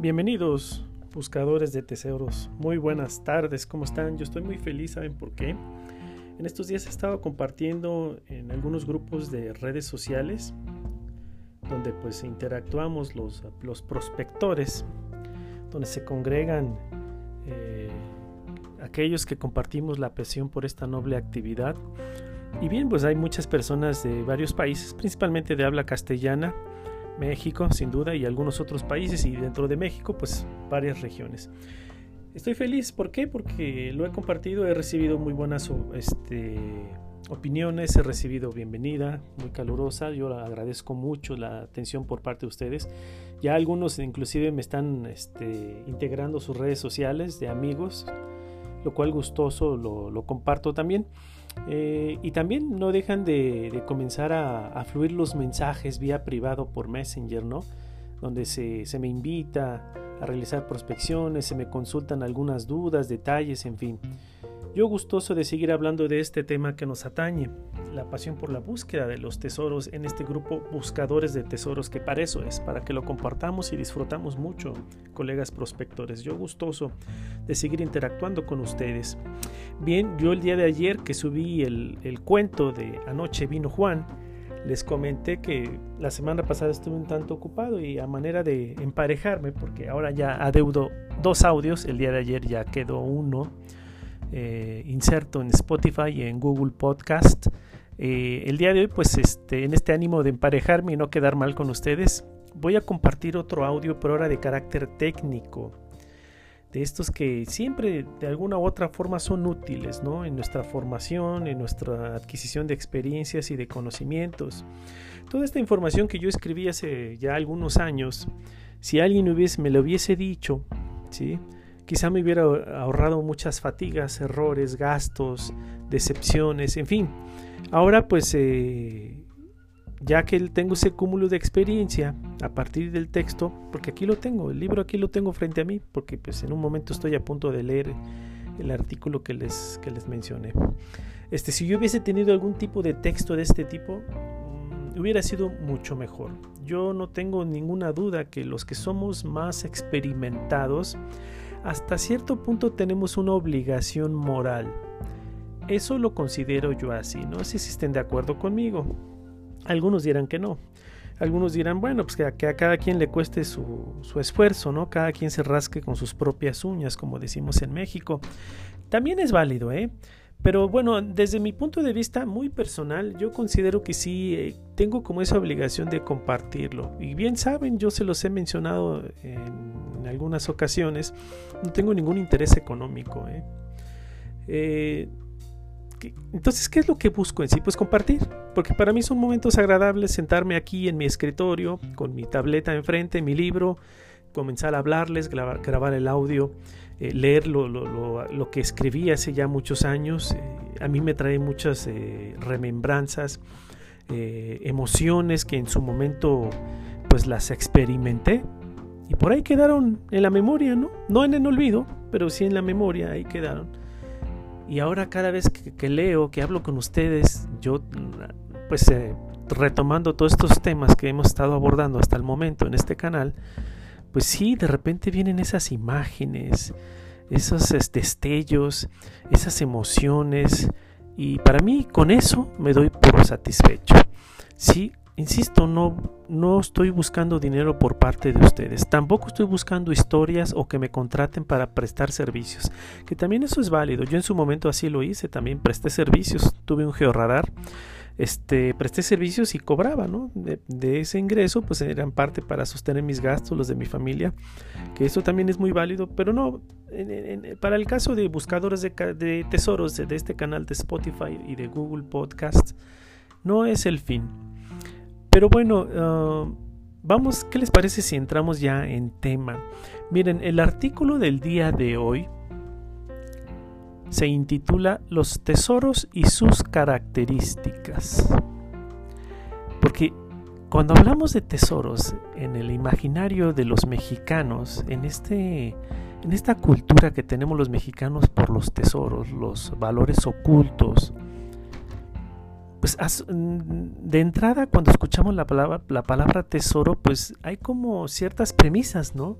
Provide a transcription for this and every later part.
Bienvenidos, buscadores de tesoros. Muy buenas tardes, ¿cómo están? Yo estoy muy feliz, ¿saben por qué? En estos días he estado compartiendo en algunos grupos de redes sociales donde pues interactuamos los, los prospectores, donde se congregan eh, aquellos que compartimos la pasión por esta noble actividad. Y bien, pues hay muchas personas de varios países, principalmente de habla castellana, México, sin duda, y algunos otros países, y dentro de México, pues varias regiones. Estoy feliz, ¿por qué? Porque lo he compartido, he recibido muy buenas este, opiniones, he recibido bienvenida muy calurosa, yo agradezco mucho la atención por parte de ustedes. Ya algunos inclusive me están este, integrando sus redes sociales de amigos, lo cual gustoso lo, lo comparto también. Eh, y también no dejan de, comenzar a, fluir los mensajes vía privado por Messenger, ¿no? Donde se, se me invita a realizar prospecciones, se me consultan algunas dudas, detalles, en fin. Yo gustoso de seguir hablando de este tema que nos atañe, la pasión por la búsqueda de los tesoros en este grupo Buscadores de Tesoros, que para eso es, para que lo compartamos y disfrutamos mucho, colegas prospectores. Yo gustoso de seguir interactuando con ustedes. Bien, yo el día de ayer que subí el, el cuento de Anoche vino Juan, les comenté que la semana pasada estuve un tanto ocupado y a manera de emparejarme, porque ahora ya adeudo dos audios, el día de ayer ya quedó uno eh, inserto en Spotify y en Google Podcast. Eh, el día de hoy, pues este, en este ánimo de emparejarme y no quedar mal con ustedes, voy a compartir otro audio, pero ahora de carácter técnico. De estos que siempre de alguna u otra forma son útiles ¿no? en nuestra formación, en nuestra adquisición de experiencias y de conocimientos. Toda esta información que yo escribí hace ya algunos años, si alguien me lo hubiese dicho, ¿sí? Quizá me hubiera ahorrado muchas fatigas, errores, gastos, decepciones, en fin. Ahora pues eh, ya que tengo ese cúmulo de experiencia a partir del texto, porque aquí lo tengo, el libro aquí lo tengo frente a mí, porque pues en un momento estoy a punto de leer el artículo que les, que les mencioné. Este, si yo hubiese tenido algún tipo de texto de este tipo, mm, hubiera sido mucho mejor. Yo no tengo ninguna duda que los que somos más experimentados hasta cierto punto tenemos una obligación moral. Eso lo considero yo así, no sé si estén de acuerdo conmigo. Algunos dirán que no. Algunos dirán, bueno, pues que a, cada quien le cueste su, su esfuerzo, ¿no? Cada quien se rasque con sus propias uñas, como decimos en México. También es válido, ¿eh? Pero bueno, desde mi punto de vista muy personal, yo considero que sí eh, tengo como esa obligación de compartirlo. Y bien saben, yo se los he mencionado en, algunas ocasiones, no tengo ningún interés económico. ¿eh? Eh, entonces, ¿qué es lo que busco en sí? Pues compartir, porque para mí son momentos agradables sentarme aquí en mi escritorio, con mi tableta enfrente, mi libro, comenzar a hablarles, grabar el audio eh, leer lo, lo, lo, que escribí hace ya muchos años, eh, a mí me trae muchas eh, remembranzas, emociones que en su momento pues las experimenté y por ahí quedaron en la memoria, ¿no? No en el olvido, pero sí en la memoria, ahí quedaron. Y ahora cada vez que, que leo, que hablo con ustedes, yo pues retomando todos estos temas que hemos estado abordando hasta el momento en este canal, pues sí, de repente vienen esas imágenes, esos destellos, esas emociones, y para mí con eso me doy por satisfecho. Sí, insisto, no, no estoy buscando dinero por parte de ustedes, tampoco estoy buscando historias o que me contraten para prestar servicios, que también eso es válido. Yo en su momento así lo hice, también presté servicios, tuve un georradar este, presté servicios y cobraba, ¿no? De, ese ingreso, pues eran parte para sostener mis gastos, los de mi familia, que eso también es muy válido, pero no, para el caso de buscadores de, tesoros de, este canal de Spotify y de Google Podcast, no es el fin. Pero bueno, ah, vamos, ¿qué les parece si entramos ya en tema? Miren, el artículo del día de hoy, se intitula Los tesoros y sus características. Porque cuando hablamos de tesoros en el imaginario de los mexicanos, en, este, en esta cultura que tenemos los mexicanos por los tesoros, los valores ocultos, pues de entrada cuando escuchamos la palabra, la palabra tesoro, pues hay como ciertas premisas, ¿no?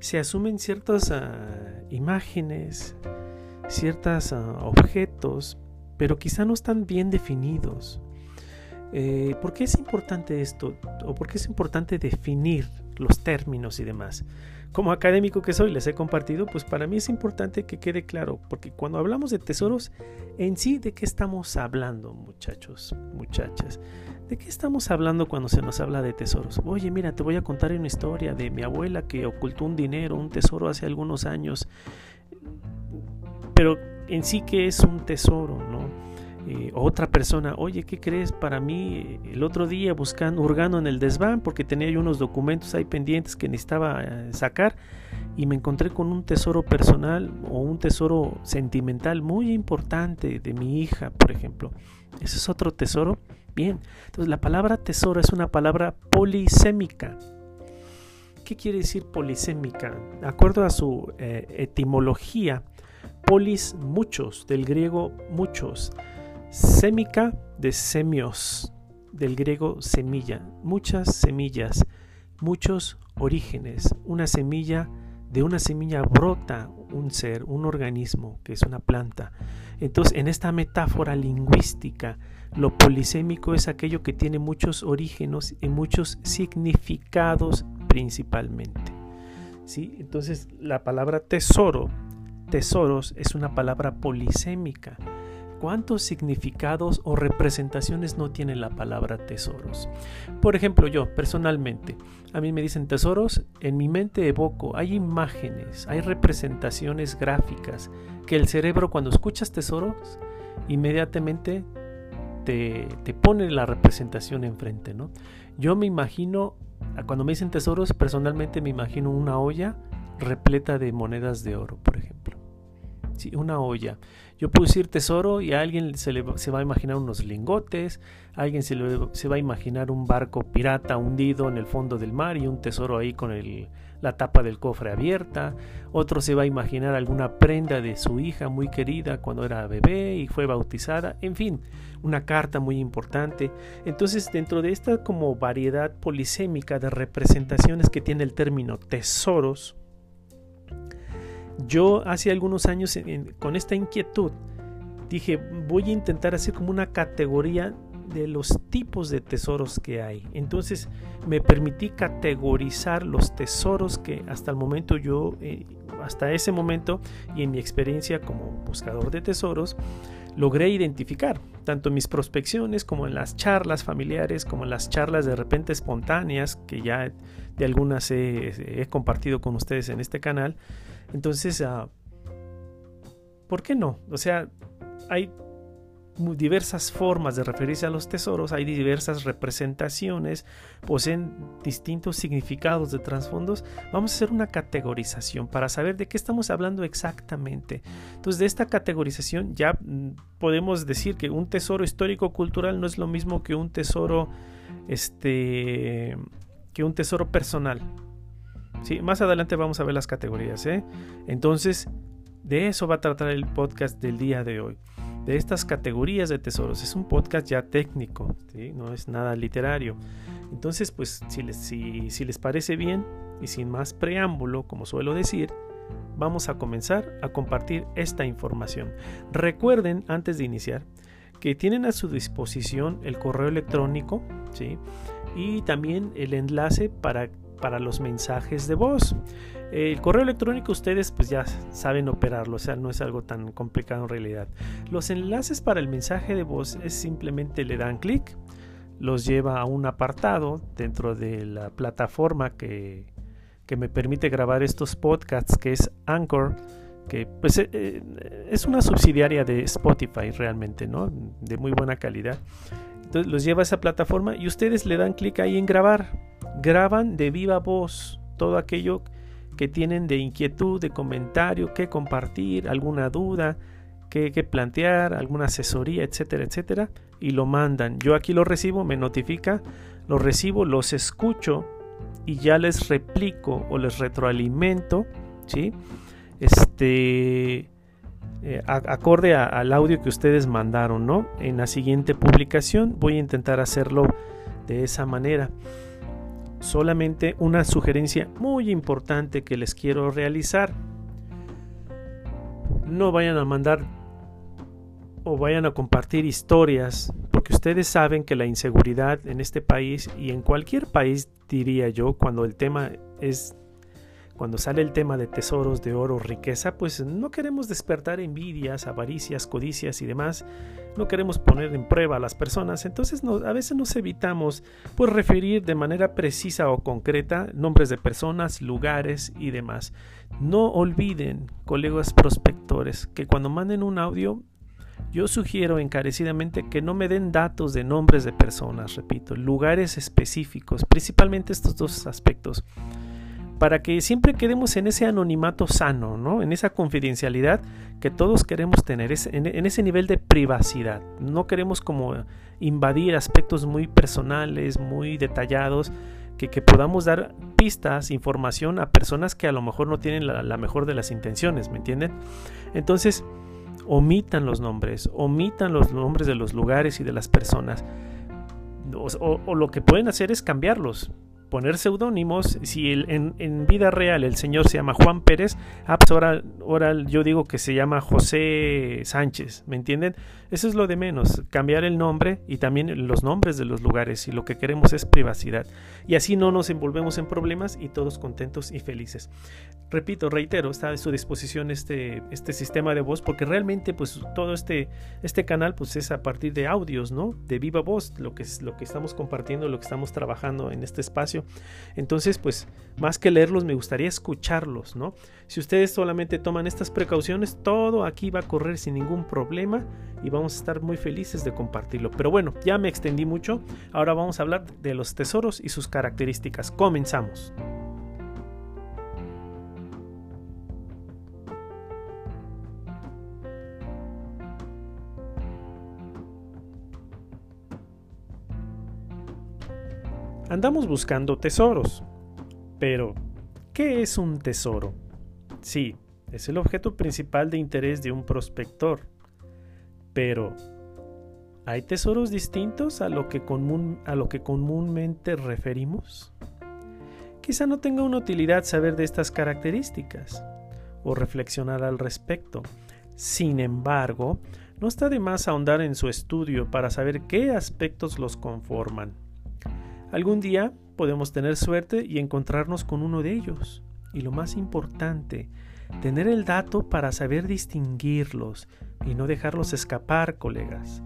se asumen ciertas ah, imágenes, ciertos ah, objetos, pero quizá no están bien definidos. Eh, ¿Por qué es importante esto? ¿O por qué es importante definir los términos y demás? Como académico que soy, les he compartido, pues para mí es importante que quede claro, porque cuando hablamos de tesoros, en sí, ¿de qué estamos hablando, muchachos, muchachas? ¿De qué estamos hablando cuando se nos habla de tesoros? Oye, mira, te voy a contar una historia de mi abuela que ocultó un dinero, un tesoro hace algunos años. Pero en sí, ¿qué es un tesoro? ¿no? Eh, otra persona, oye, ¿qué crees? Para mí, el otro día buscando, hurgando en el desván, porque tenía yo unos documentos ahí pendientes que necesitaba eh, sacar, y me encontré con un tesoro personal o un tesoro sentimental muy importante de mi hija, por ejemplo. Ese es otro tesoro Bien, entonces la palabra tesoro es una palabra polisémica. ¿Qué quiere decir polisémica? De acuerdo a su eh, etimología, polis muchos, del griego muchos, sémica de semios, del griego semilla, muchas semillas, muchos orígenes, una semilla de una semilla brota un ser, un organismo, que es una planta. Entonces, en esta metáfora lingüística, lo polisémico es aquello que tiene muchos orígenes y muchos significados principalmente. ¿Sí? Entonces, la palabra tesoro, tesoros, es una palabra polisémica. ¿Cuántos significados o representaciones no tiene la palabra tesoros? Por ejemplo, yo personalmente, a mí me dicen tesoros, en mi mente evoco, hay imágenes, hay representaciones gráficas que el cerebro cuando escuchas tesoros, inmediatamente te, te pone la representación enfrente, ¿no? Yo me imagino, cuando me dicen tesoros, personalmente me imagino una olla repleta de monedas de oro, por ejemplo. Una olla. Yo puedo decir tesoro y a alguien se, le, se va a imaginar unos lingotes, alguien se, se, va a imaginar un barco pirata hundido en el fondo del mar y un tesoro ahí con el, la tapa del cofre abierta, otro se va a imaginar alguna prenda de su hija muy querida cuando era bebé y fue bautizada, en fin, una carta muy importante. Entonces, dentro de esta como variedad polisémica de representaciones que tiene el término tesoros, yo hace algunos años con esta inquietud dije voy a intentar hacer como una categoría de los tipos de tesoros que hay. Entonces me permití categorizar los tesoros que hasta el momento yo, eh, hasta ese momento y en mi experiencia como buscador de tesoros, logré identificar, tanto en mis prospecciones como en las charlas familiares, como en las charlas de repente espontáneas, que ya de algunas he, compartido con ustedes en este canal. Entonces, uh, ¿por qué no? O sea, hay diversas formas de referirse a los tesoros, hay diversas representaciones, poseen distintos significados de trasfondos. Vamos a hacer una categorización para saber de qué estamos hablando exactamente. Entonces, de esta categorización ya mm, podemos decir que un tesoro histórico cultural no es lo mismo que un tesoro este que un tesoro personal. Sí, más adelante vamos a ver las categorías, ¿eh? Entonces, de eso va a tratar el podcast del día de hoy de estas categorías de tesoros. Es un podcast ya técnico, no es nada literario. Entonces, pues si les, si les parece bien y sin más preámbulo, como suelo decir, vamos a comenzar a compartir esta información. Recuerden, antes de iniciar, que tienen a su disposición el correo electrónico y también el enlace para, para los mensajes de voz. El correo electrónico ustedes pues ya saben operarlo, o sea, no es algo tan complicado en realidad. Los enlaces para el mensaje de voz es simplemente le dan clic, los lleva a un apartado dentro de la plataforma que, me permite grabar estos podcasts, que es Anchor, que pues eh, eh, es una subsidiaria de Spotify realmente, ¿no? De muy buena calidad. Entonces los lleva a esa plataforma y ustedes le dan clic ahí en grabar. Graban de viva voz todo aquello que tienen de inquietud, de comentario, que compartir, alguna duda, que, plantear, alguna asesoría, etcétera, etcétera, y lo mandan. Yo aquí lo recibo, me notifica, lo recibo, los escucho y ya les replico o les retroalimento, ¿sí? Este, eh, acorde al audio que ustedes mandaron, ¿no? En la siguiente publicación voy a intentar hacerlo de esa manera. Solamente una sugerencia muy importante que les quiero realizar. No vayan a mandar o vayan a compartir historias, porque ustedes saben que la inseguridad en este país y en cualquier país, diría yo, cuando el tema es cuando sale el tema de tesoros de oro, riqueza, pues no queremos despertar envidias, avaricias, codicias y demás. No queremos poner en prueba a las personas. Entonces a veces nos evitamos pues referir de manera precisa o concreta nombres de personas, lugares y demás. No olviden, colegas prospectores, que cuando manden un audio yo sugiero encarecidamente que no me den datos de nombres de personas, repito, lugares específicos, principalmente estos dos aspectos para que siempre quedemos en ese anonimato sano, ¿no? en esa confidencialidad que todos queremos tener, en, ese nivel de privacidad. No queremos como invadir aspectos muy personales, muy detallados, que, podamos dar pistas, información a personas que a lo mejor no tienen la, mejor de las intenciones, ¿me entienden? Entonces, omitan los nombres, omitan los nombres de los lugares y de las personas. o, lo que pueden hacer es cambiarlos poner seudónimos. Si en, vida real el señor se llama Juan Pérez, ah, pues ahora, ahora, yo digo que se llama José Sánchez, ¿me entienden? Eso es lo de menos, cambiar el nombre y también los nombres de los lugares y lo que queremos es privacidad. Y así no nos envolvemos en problemas y todos contentos y felices. Repito, reitero, está a su disposición este, este sistema de voz porque realmente pues todo este, este canal pues es a partir de audios, ¿no? De viva voz, lo que, es, lo que estamos compartiendo, lo que estamos trabajando en este espacio entonces, pues, más que leerlos, me gustaría escucharlos, ¿no? Si ustedes solamente toman estas precauciones, todo aquí va a correr sin ningún problema y vamos a estar muy felices de compartirlo. Pero bueno, ya me extendí mucho. Ahora vamos a hablar de los tesoros y sus características. Comenzamos. Andamos buscando tesoros. Pero, ¿qué es un tesoro? Sí, es el objeto principal de interés de un prospector. Pero, ¿hay tesoros distintos a lo que, a lo que comúnmente referimos? Quizá no tenga una utilidad saber de estas características o reflexionar al respecto. Sin embargo, no está de más ahondar en su estudio para saber qué aspectos los conforman. Algún día podemos tener suerte y encontrarnos con uno de ellos. Y lo más importante, tener el dato para saber distinguirlos y no dejarlos escapar, colegas,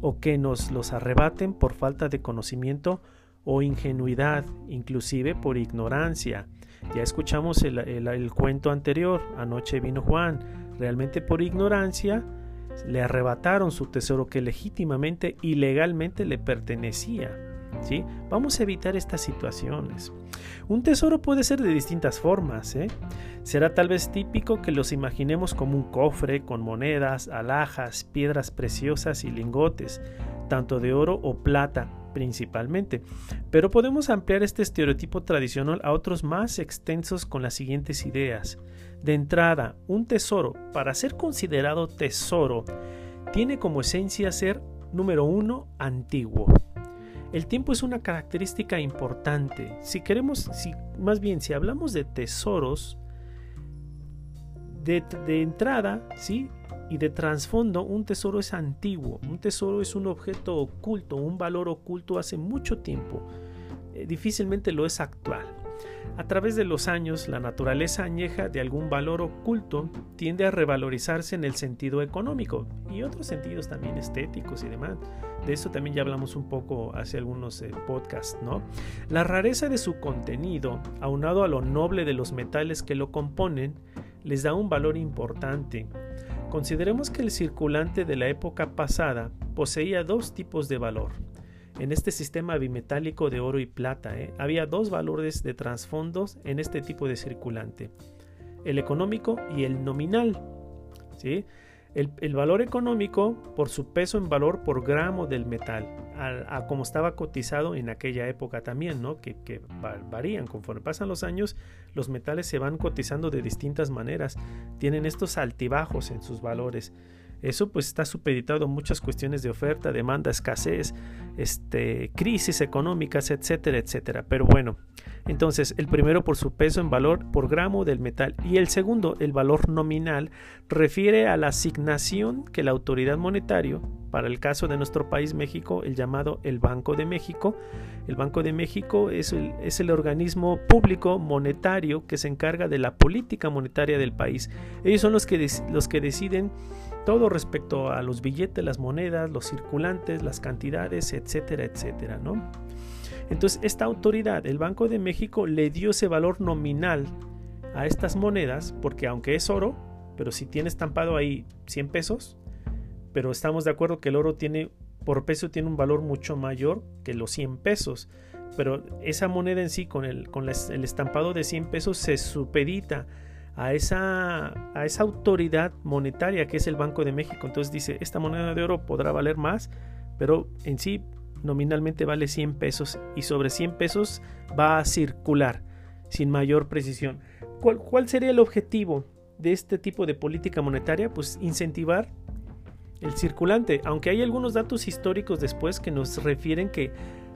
o que nos los arrebaten por falta de conocimiento o ingenuidad, inclusive por ignorancia. Ya escuchamos el, cuento anterior, anoche vino Juan, realmente por ignorancia le arrebataron su tesoro que legítimamente y legalmente le pertenecía. Vamos a evitar estas situaciones. Un tesoro puede ser de distintas formas. ¿eh? Será tal vez típico que los imaginemos como un cofre con monedas, alhajas, piedras preciosas y lingotes, tanto de oro o plata principalmente. Pero podemos ampliar este estereotipo tradicional a otros más extensos con las siguientes ideas. De entrada, un tesoro, para ser considerado tesoro, tiene como esencia ser, número uno, antiguo. El tiempo es una característica importante. Si queremos, si, más bien, si hablamos de tesoros, de, entrada, ¿sí? Y de trasfondo, un tesoro es antiguo. Un tesoro es un objeto oculto, un valor oculto hace mucho tiempo. Eh, difícilmente lo es actual. A través de los años, la naturaleza añeja de algún valor oculto tiende a revalorizarse en el sentido económico y otros sentidos también estéticos y demás. De eso también ya hablamos un poco hace algunos eh, podcasts, ¿no? La rareza de su contenido, aunado a lo noble de los metales que lo componen, les da un valor importante. Consideremos que el circulante de la época pasada poseía dos tipos de valor en este sistema bimetálico de oro y plata. ¿eh? Había dos valores de trasfondos en este tipo de circulante, el económico y el nominal. ¿sí? El, valor económico por su peso en valor por gramo del metal, a, como estaba cotizado en aquella época también, ¿no? que, que varían conforme pasan los años, los metales se van cotizando de distintas maneras, tienen estos altibajos en sus valores. Eso pues está supeditado a muchas cuestiones de oferta, demanda, escasez, este, crisis económicas, etcétera, etcétera. Pero bueno, entonces el primero por su peso en valor por gramo del metal y el segundo, el valor nominal, refiere a la asignación que la autoridad monetaria, para el caso de nuestro país México, el llamado el Banco de México, el Banco de México es el, es el organismo público monetario que se encarga de la política monetaria del país. Ellos son los que, los que deciden todo respecto a los billetes, las monedas, los circulantes, las cantidades, etcétera, etcétera, ¿no? Entonces, esta autoridad, el Banco de México, le dio ese valor nominal a estas monedas, porque aunque es oro, pero si tiene estampado ahí 100 pesos, pero estamos de acuerdo que el oro tiene, por peso, tiene un valor mucho mayor que los 100 pesos. Pero esa moneda en sí, con el, con el estampado de 100 pesos, se supedita a esa, a esa autoridad monetaria que es el Banco de México. Entonces dice, esta moneda de oro podrá valer más, pero en sí nominalmente vale 100 pesos y sobre 100 pesos va a circular sin mayor precisión. ¿Cuál, cuál sería el objetivo de este tipo de política monetaria? Pues incentivar el circulante, aunque hay algunos datos históricos después que nos refieren que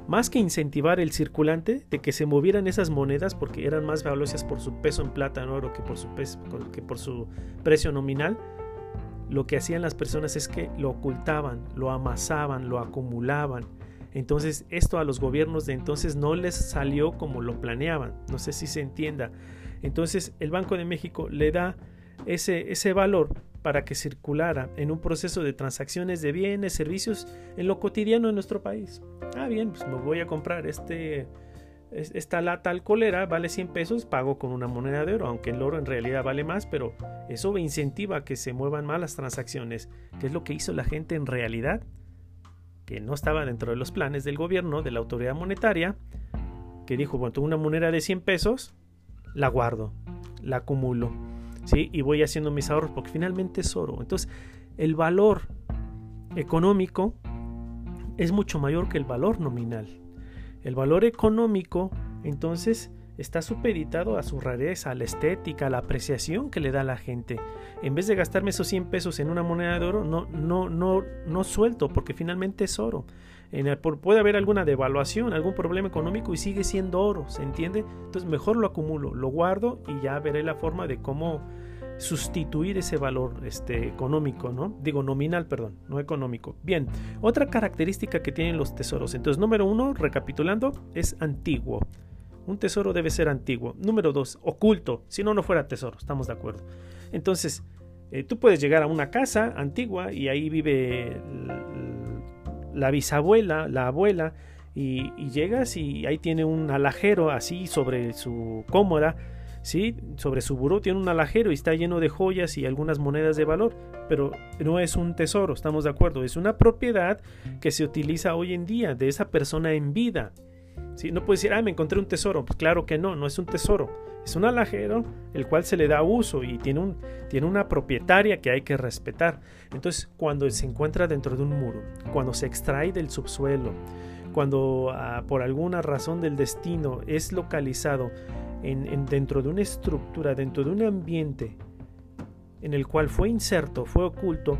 más que incentivar el circulante de que se movieran esas monedas porque eran más valiosas por su peso en plata en oro que por su precio nominal, lo que hacían las personas es que lo ocultaban, lo amasaban, lo acumulaban. Entonces esto a los gobiernos de entonces no les salió como lo planeaban. No sé si se entienda. Entonces el Banco de México le da ese valor para que circulara en un proceso de transacciones de bienes, servicios en lo cotidiano en nuestro país. Ah, bien, pues me voy a comprar este, esta lata alcoholera, vale 100 pesos, pago con una moneda de oro, aunque el oro en realidad vale más, pero eso incentiva que se muevan más las transacciones, que es lo que hizo la gente en realidad, que no estaba dentro de los planes del gobierno, de la autoridad monetaria, que dijo, bueno, tengo una moneda de 100 pesos, la guardo, la acumulo y voy haciendo mis ahorros porque finalmente es oro. Entonces, el valor económico es mucho mayor que el valor nominal. El valor económico, entonces, está supeditado a su rareza, a la estética, a la apreciación que le da la gente. En vez de gastarme esos 100 pesos en una moneda de oro, no, no, no, no suelto, porque finalmente es oro. Puede haber alguna devaluación, algún problema económico y sigue siendo oro, ¿se entiende? Entonces mejor lo acumulo, lo guardo y ya veré la forma de cómo sustituir ese valor este, económico, ¿no? Digo nominal, perdón, no económico. Bien, otra característica que tienen los tesoros. Entonces, número uno, recapitulando, es antiguo. Un tesoro debe ser antiguo. Número dos, oculto. Si no, no fuera tesoro, estamos de acuerdo. Entonces, eh, tú puedes llegar a una casa antigua y ahí vive la bisabuela, la abuela, y, llegas y ahí tiene un alajero así sobre su cómoda, ¿sí? sobre su buró tiene un alajero y está lleno de joyas y algunas monedas de valor, pero no es un tesoro, estamos de acuerdo, es una propiedad que se utiliza hoy en día de esa persona en vida. ¿Sí? No puedes decir, ah, me encontré un tesoro, pues claro que no, no es un tesoro, es un alajero el cual se le da uso y tiene, un, tiene una propietaria que hay que respetar. Entonces, cuando se encuentra dentro de un muro, cuando se extrae del subsuelo, cuando ah, por alguna razón del destino es localizado en, dentro de una estructura, dentro de un ambiente en el cual fue inserto, fue oculto,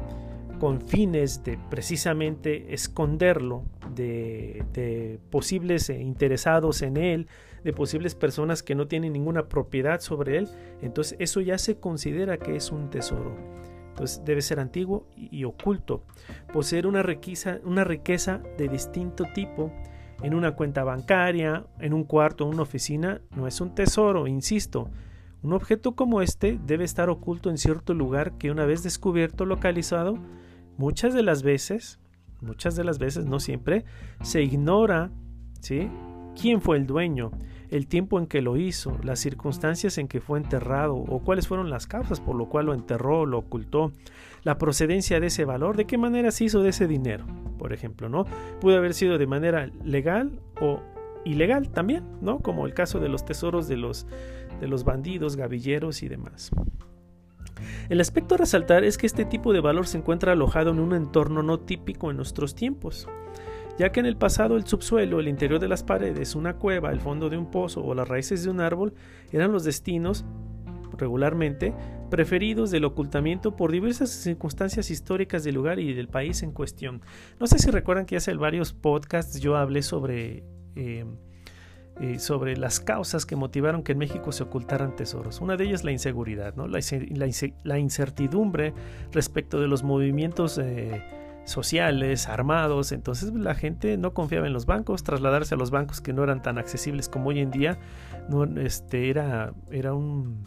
con fines de precisamente esconderlo de, posibles interesados en él, de posibles personas que no tienen ninguna propiedad sobre él, entonces eso ya se considera que es un tesoro. Entonces debe ser antiguo y, oculto. Poseer una riqueza, una riqueza de distinto tipo en una cuenta bancaria, en un cuarto, en una oficina, no es un tesoro, insisto. Un objeto como este debe estar oculto en cierto lugar que una vez descubierto, localizado, muchas de las veces, muchas de las veces, no siempre, se ignora, ¿sí? quién fue el dueño, el tiempo en que lo hizo, las circunstancias en que fue enterrado o cuáles fueron las causas por lo cual lo enterró, lo ocultó, la procedencia de ese valor, de qué manera se hizo de ese dinero, por ejemplo, ¿no? Pudo haber sido de manera legal o ilegal también, ¿no? Como el caso de los tesoros de los de los bandidos, gavilleros y demás. El aspecto a resaltar es que este tipo de valor se encuentra alojado en un entorno no típico en nuestros tiempos ya que en el pasado el subsuelo, el interior de las paredes, una cueva, el fondo de un pozo o las raíces de un árbol eran los destinos regularmente preferidos del ocultamiento por diversas circunstancias históricas del lugar y del país en cuestión. No sé si recuerdan que hace varios podcasts yo hablé sobre... Eh, eh, sobre las causas que motivaron que en México se ocultaran tesoros. Una de ellas la inseguridad, ¿no? la, incertidumbre respecto de los movimientos eh, sociales, armados. Entonces la gente no confiaba en los bancos, trasladarse a los bancos que no eran tan accesibles como hoy en día, este, era, un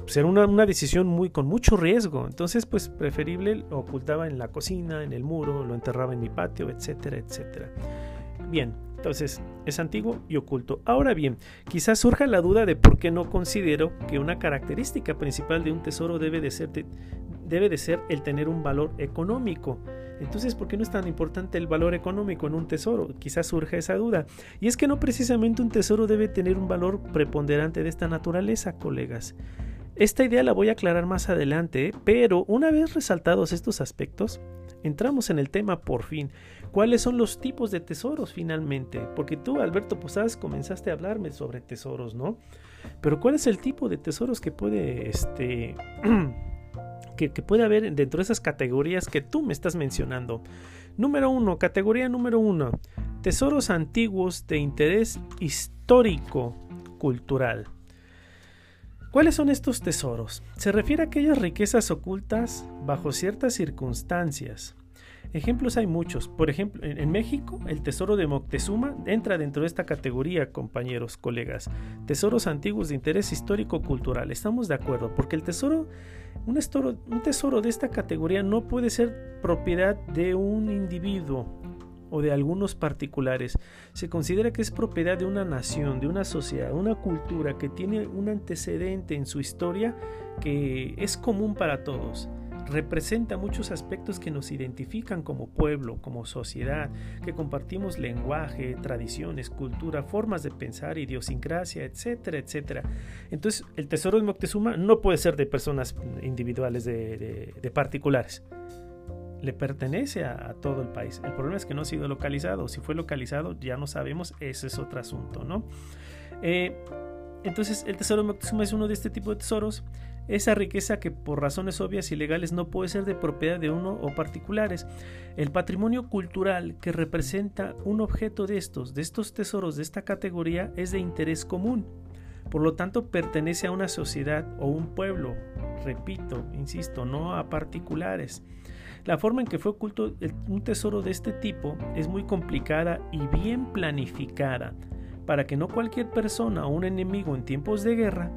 pues era una, una, decisión muy con mucho riesgo. Entonces, pues preferible lo ocultaba en la cocina, en el muro, lo enterraba en mi patio, etcétera, etcétera. Bien, entonces es antiguo y oculto. Ahora bien, quizás surja la duda de por qué no considero que una característica principal de un tesoro debe de ser, debe de ser el tener un valor económico. Entonces, ¿por qué no es tan importante el valor económico en un tesoro? Quizás surja esa duda. Y es que no precisamente un tesoro debe tener un valor preponderante de esta naturaleza, colegas. Esta idea la voy a aclarar más adelante, pero una vez resaltados estos aspectos, entramos en el tema por fin. ¿Cuáles son los tipos de tesoros finalmente? Porque tú, Alberto Posadas, comenzaste a hablarme sobre tesoros, ¿no? Pero ¿cuál es el tipo de tesoros que puede, este, que, que puede haber dentro de esas categorías que tú me estás mencionando? Número uno, categoría número uno, tesoros antiguos de interés histórico cultural. ¿Cuáles son estos tesoros? Se refiere a aquellas riquezas ocultas bajo ciertas circunstancias. Ejemplos hay muchos. Por ejemplo, en, México, el tesoro de Moctezuma entra dentro de esta categoría, compañeros, colegas. Tesoros antiguos de interés histórico-cultural. Estamos de acuerdo, porque el tesoro un un tesoro de esta categoría no puede ser propiedad de un individuo o de algunos particulares. Se considera que es propiedad de una nación, de una sociedad, una cultura que tiene un antecedente en su historia que es común para todos representa muchos aspectos que nos identifican como pueblo, como sociedad, que compartimos lenguaje, tradiciones, cultura, formas de pensar, idiosincrasia, etcétera, etcétera. Entonces, el tesoro de Moctezuma no puede ser de personas individuales, de, particulares le pertenece a, todo el país. El problema es que no ha sido localizado. Si fue localizado, ya no sabemos, ese es otro asunto, ¿no? Eh, entonces, el tesoro de Moctezuma es uno de este tipo de tesoros. Esa riqueza que por razones obvias y legales no puede ser de propiedad de uno o particulares. El patrimonio cultural que representa un objeto de estos, de estos tesoros de esta categoría, es de interés común. Por lo tanto, pertenece a una sociedad o un pueblo. Repito, insisto, no a particulares. La forma en que fue oculto un tesoro de este tipo es muy complicada y bien planificada para que no cualquier persona o un enemigo en tiempos de guerra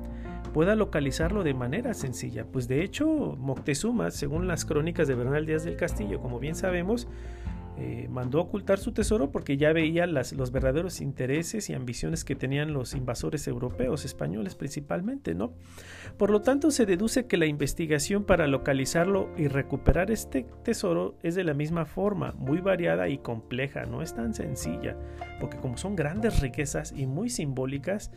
pueda localizarlo de manera sencilla. Pues de hecho, Moctezuma, según las crónicas de Bernal Díaz del Castillo, como bien sabemos, eh, mandó ocultar su tesoro porque ya veía las, los verdaderos intereses y ambiciones que tenían los invasores europeos, españoles principalmente, ¿no? Por lo tanto, se deduce que la investigación para localizarlo y recuperar este tesoro es de la misma forma, muy variada y compleja, no es tan sencilla, porque como son grandes riquezas y muy simbólicas,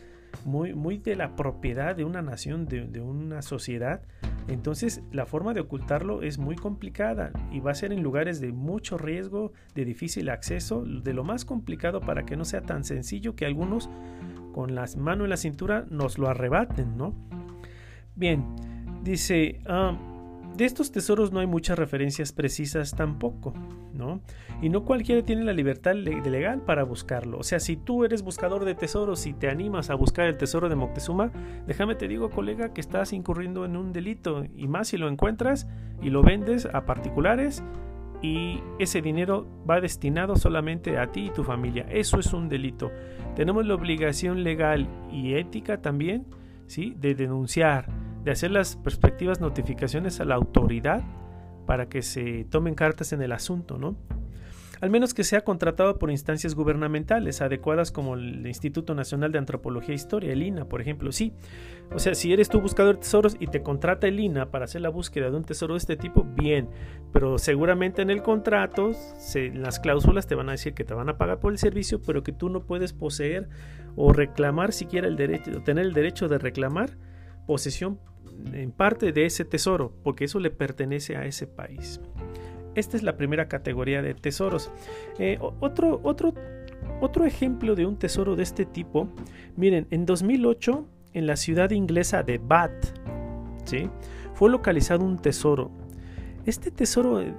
muy, muy de la propiedad de una nación, de, de una sociedad, entonces la forma de ocultarlo es muy complicada y va a ser en lugares de mucho riesgo, de difícil acceso, de lo más complicado para que no sea tan sencillo que algunos con las manos en la cintura nos lo arrebaten, ¿no? Bien, dice, ah, de estos tesoros no hay muchas referencias precisas tampoco, ¿no? Y no cualquiera tiene la libertad legal para buscarlo. O sea, si tú eres buscador de tesoros y te animas a buscar el tesoro de Moctezuma, déjame te digo, colega, que estás incurriendo en un delito. Y más si lo encuentras y lo vendes a particulares y ese dinero va destinado solamente a ti y tu familia. Eso es un delito. Tenemos la obligación legal y ética también, ¿sí? De denunciar de hacer las perspectivas notificaciones a la autoridad para que se tomen cartas en el asunto, ¿no? Al menos que sea contratado por instancias gubernamentales adecuadas como el Instituto Nacional de Antropología e Historia, el INA, por ejemplo. Sí, o sea, si eres tú buscador de tesoros y te contrata el INA para hacer la búsqueda de un tesoro de este tipo, bien, pero seguramente en el contrato, en las cláusulas te van a decir que te van a pagar por el servicio, pero que tú no puedes poseer o reclamar siquiera el derecho, o tener el derecho de reclamar posesión en parte de ese tesoro, porque eso le pertenece a ese país. Esta es la primera categoría de tesoros. Eh, otro, otro, otro ejemplo de un tesoro de este tipo, miren, en 2008, en la ciudad inglesa de Bath, ¿sí? fue localizado un tesoro. Este tesoro, eh,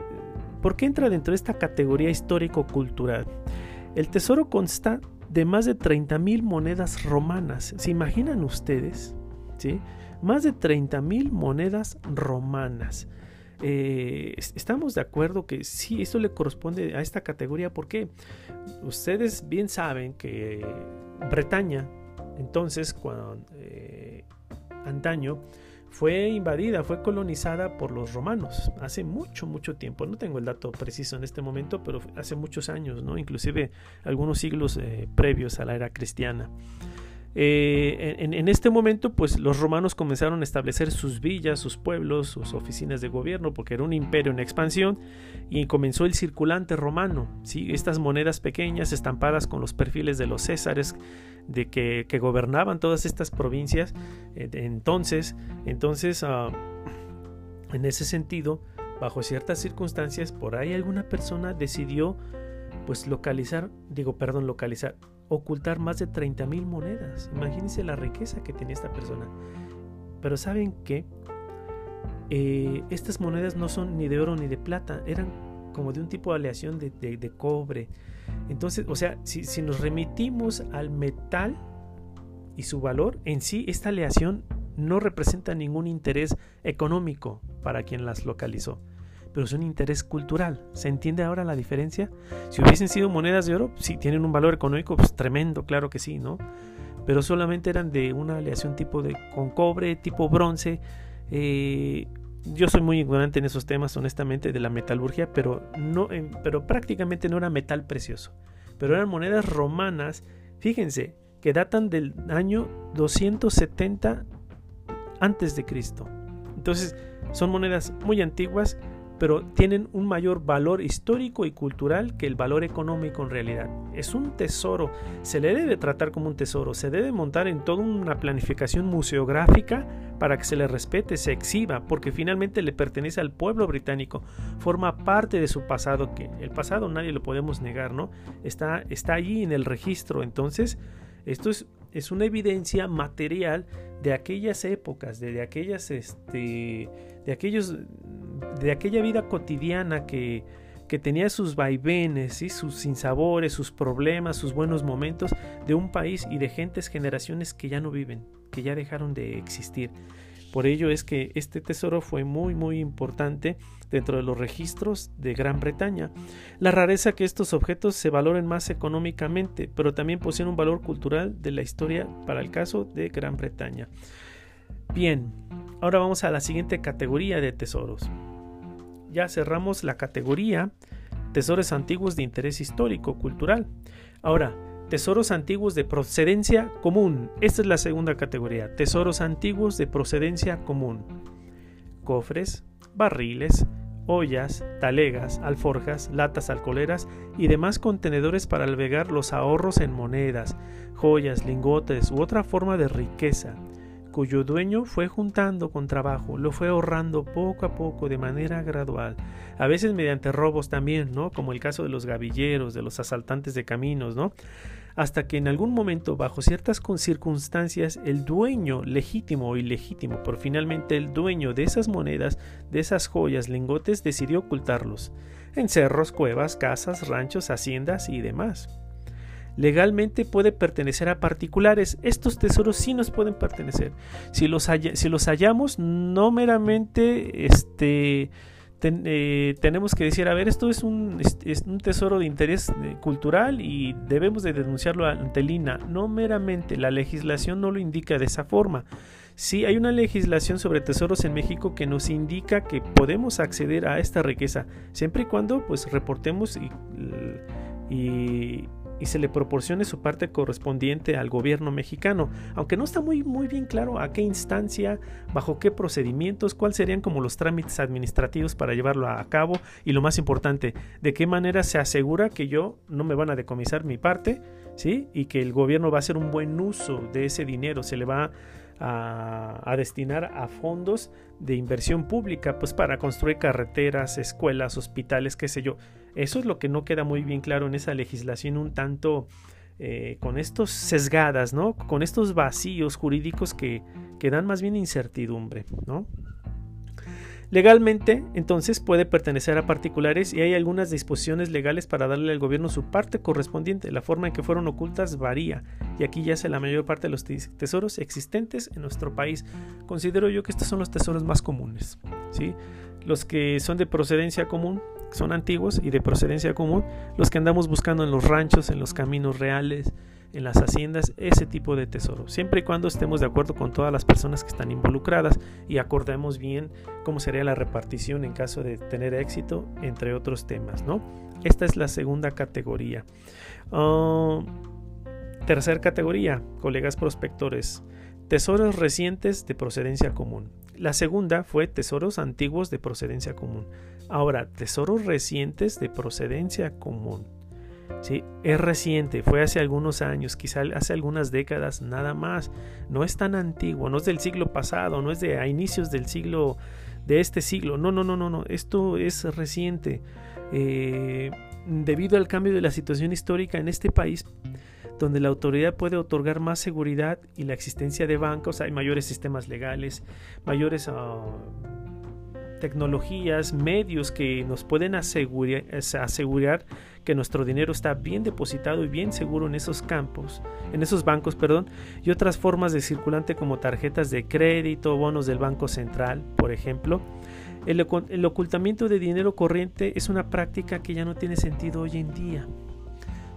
¿por qué entra dentro de esta categoría histórico-cultural? El tesoro consta de más de 30.000 monedas romanas. ¿Se imaginan ustedes? Más de 30.000 monedas romanas. Eh, estamos de acuerdo que sí, esto le corresponde a esta categoría porque ustedes bien saben que Bretaña, entonces, cuando eh, antaño, fue invadida, fue colonizada por los romanos hace mucho, mucho tiempo. No tengo el dato preciso en este momento, pero hace muchos años, ¿no? inclusive algunos siglos eh, previos a la era cristiana. Eh, en, este momento, pues los romanos comenzaron a establecer sus villas, sus pueblos, sus oficinas de gobierno, porque era un imperio en expansión, y comenzó el circulante romano. ¿sí? Estas monedas pequeñas estampadas con los perfiles de los césares de que, gobernaban todas estas provincias. Eh, entonces, entonces ah, en ese sentido, bajo ciertas circunstancias, por ahí alguna persona decidió pues localizar, digo, perdón, localizar, ocultar más de 30 mil monedas. Imagínense la riqueza que tenía esta persona. Pero ¿saben qué? Eh, estas monedas no son ni de oro ni de plata, eran como de un tipo de aleación de, de, cobre. Entonces, o sea, si, si, nos remitimos al metal y su valor, en sí esta aleación no representa ningún interés económico para quien las localizó pero es un interés cultural. ¿Se entiende ahora la diferencia? Si hubiesen sido monedas de oro, sí tienen un valor económico pues, tremendo, claro que sí, ¿no? Pero solamente eran de una aleación tipo de con cobre, tipo bronce. Eh, yo soy muy ignorante en esos temas, honestamente, de la metalurgia, pero, no, pero prácticamente no era metal precioso. Pero eran monedas romanas, fíjense, que datan del año 270 antes de Cristo. Entonces, son monedas muy antiguas pero tienen un mayor valor histórico y cultural que el valor económico en realidad. Es un tesoro, se le debe tratar como un tesoro, se debe montar en toda una planificación museográfica para que se le respete, se exhiba, porque finalmente le pertenece al pueblo británico, forma parte de su pasado, que el pasado nadie lo podemos negar, ¿no? Está, está allí en el registro, entonces esto es, es una evidencia material de aquellas épocas, de, aquellas, este, de aquellos de aquella vida cotidiana que, que tenía sus vaivenes, y sus sinsabores, sus problemas, sus buenos momentos de un país y de gentes, generaciones que ya no viven, que ya dejaron de existir. Por ello es que este tesoro fue muy muy importante dentro de los registros de Gran Bretaña. La rareza que estos objetos se valoren más económicamente, pero también poseen un valor cultural de la historia para el caso de Gran Bretaña. Bien, ahora vamos a la siguiente categoría de tesoros ya cerramos la categoría tesoros antiguos de interés histórico, cultural. Ahora, tesoros antiguos de procedencia común. Esta es la segunda categoría. Tesoros antiguos de procedencia común. Cofres, barriles, ollas, talegas, alforjas, latas alcoholeras y demás contenedores para albergar los ahorros en monedas, joyas, lingotes u otra forma de riqueza cuyo dueño fue juntando con trabajo, lo fue ahorrando poco a poco de manera gradual, a veces mediante robos también, ¿no? Como el caso de los gavilleros, de los asaltantes de caminos, ¿no? Hasta que en algún momento, bajo ciertas circunstancias, el dueño legítimo o ilegítimo, pero finalmente el dueño de esas monedas, de esas joyas, lingotes, decidió ocultarlos en cerros, cuevas, casas, ranchos, haciendas y demás legalmente puede pertenecer a particulares. Estos tesoros sí nos pueden pertenecer. Si los, si los hallamos, no meramente este, eh, tenemos que decir, a ver, esto es un, es, un tesoro de interés eh, cultural y debemos de denunciarlo ante el INA. No meramente, la legislación no lo indica de esa forma. Sí, hay una legislación sobre tesoros en México que nos indica que podemos acceder a esta riqueza, siempre y cuando pues reportemos y, y y se le proporcione su parte correspondiente al gobierno mexicano, aunque no está muy, muy bien claro a qué instancia, bajo qué procedimientos, cuáles serían como los trámites administrativos para llevarlo a cabo y lo más importante, de qué manera se asegura que yo no me van a decomisar mi parte, ¿sí? Y que el gobierno va a hacer un buen uso de ese dinero, se le va a, a, destinar a fondos de inversión pública, pues para construir carreteras, escuelas, hospitales, qué sé yo. Eso es lo que no queda muy bien claro en esa legislación un tanto eh, con estos sesgadas, ¿no? Con estos vacíos jurídicos que, que dan más bien incertidumbre, ¿no? Legalmente, entonces, puede pertenecer a particulares y hay algunas disposiciones legales para darle al gobierno su parte correspondiente. La forma en que fueron ocultas varía y aquí yace la mayor parte de los tesoros existentes en nuestro país. Considero yo que estos son los tesoros más comunes. ¿sí? Los que son de procedencia común son antiguos y de procedencia común, los que andamos buscando en los ranchos, en los caminos reales, en las haciendas ese tipo de tesoro, siempre y cuando estemos de acuerdo con todas las personas que están involucradas y acordemos bien cómo sería la repartición en caso de tener éxito, entre otros temas, ¿no? Esta es la segunda categoría. Uh, tercer categoría, colegas prospectores, tesoros recientes de procedencia común. La segunda fue tesoros antiguos de procedencia común. Ahora, tesoros recientes de procedencia común. ¿sí? Es reciente, fue hace algunos años, quizá hace algunas décadas nada más. No es tan antiguo, no es del siglo pasado, no es de a inicios del siglo, de este siglo. No, no, no, no, no. Esto es reciente. Eh, debido al cambio de la situación histórica en este país, donde la autoridad puede otorgar más seguridad y la existencia de bancos, hay mayores sistemas legales, mayores ah, tecnologías, medios que nos pueden asegurar, asegurar que nuestro dinero está bien depositado y bien seguro en esos campos, en esos bancos, perdón, y otras formas de circulante como tarjetas de crédito, bonos del Banco Central, por ejemplo. El, el ocultamiento de dinero corriente es una práctica que ya no tiene sentido hoy en día.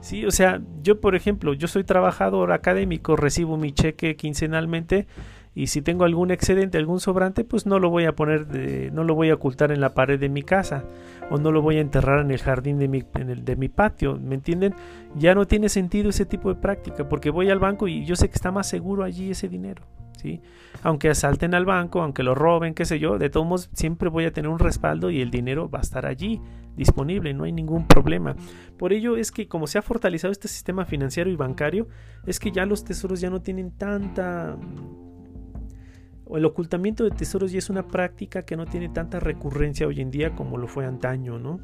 Sí, o sea, yo por ejemplo, yo soy trabajador académico, recibo mi cheque quincenalmente y si tengo algún excedente, algún sobrante, pues no lo voy a poner, no lo voy a ocultar en la pared de mi casa o no lo voy a enterrar en el jardín de mi, en el, de mi patio, ¿me entienden? Ya no tiene sentido ese tipo de práctica porque voy al banco y yo sé que está más seguro allí ese dinero, ¿sí? Aunque asalten al banco, aunque lo roben, qué sé yo, de todos modos siempre voy a tener un respaldo y el dinero va a estar allí disponible, no hay ningún problema. Por ello es que como se ha fortalecido este sistema financiero y bancario, es que ya los tesoros ya no tienen tanta el ocultamiento de tesoros ya es una práctica que no tiene tanta recurrencia hoy en día como lo fue antaño, ¿no?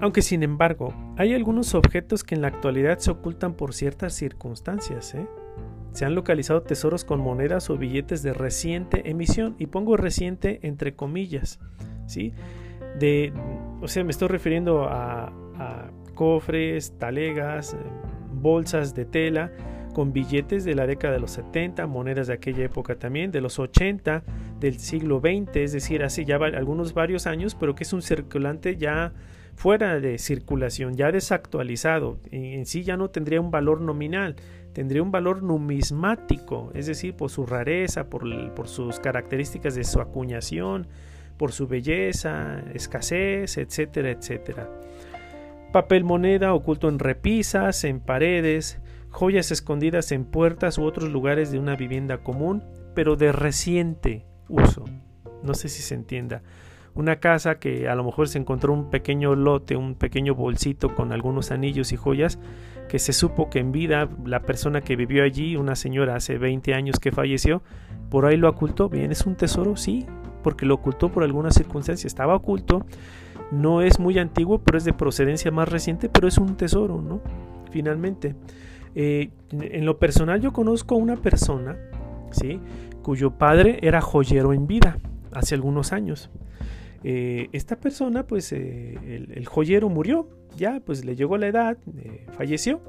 Aunque sin embargo, hay algunos objetos que en la actualidad se ocultan por ciertas circunstancias, ¿eh? Se han localizado tesoros con monedas o billetes de reciente emisión, y pongo reciente entre comillas, ¿sí? De, o sea, me estoy refiriendo a, a cofres, talegas, bolsas de tela, con billetes de la década de los 70, monedas de aquella época también, de los 80, del siglo XX, es decir, hace ya algunos varios años, pero que es un circulante ya fuera de circulación, ya desactualizado, en sí ya no tendría un valor nominal, tendría un valor numismático, es decir, por su rareza, por, por sus características de su acuñación, por su belleza, escasez, etcétera, etcétera. Papel moneda oculto en repisas, en paredes, joyas escondidas en puertas u otros lugares de una vivienda común, pero de reciente uso. No sé si se entienda. Una casa que a lo mejor se encontró un pequeño lote, un pequeño bolsito con algunos anillos y joyas, que se supo que en vida la persona que vivió allí, una señora hace 20 años que falleció, por ahí lo ocultó. Bien, es un tesoro, sí, porque lo ocultó por alguna circunstancia. Estaba oculto, no es muy antiguo, pero es de procedencia más reciente, pero es un tesoro, ¿no? Finalmente. Eh, en lo personal yo conozco una persona, ¿sí? Cuyo padre era joyero en vida, hace algunos años. Eh, esta persona, pues eh, el, joyero murió, ya, pues le llegó la edad, falleció,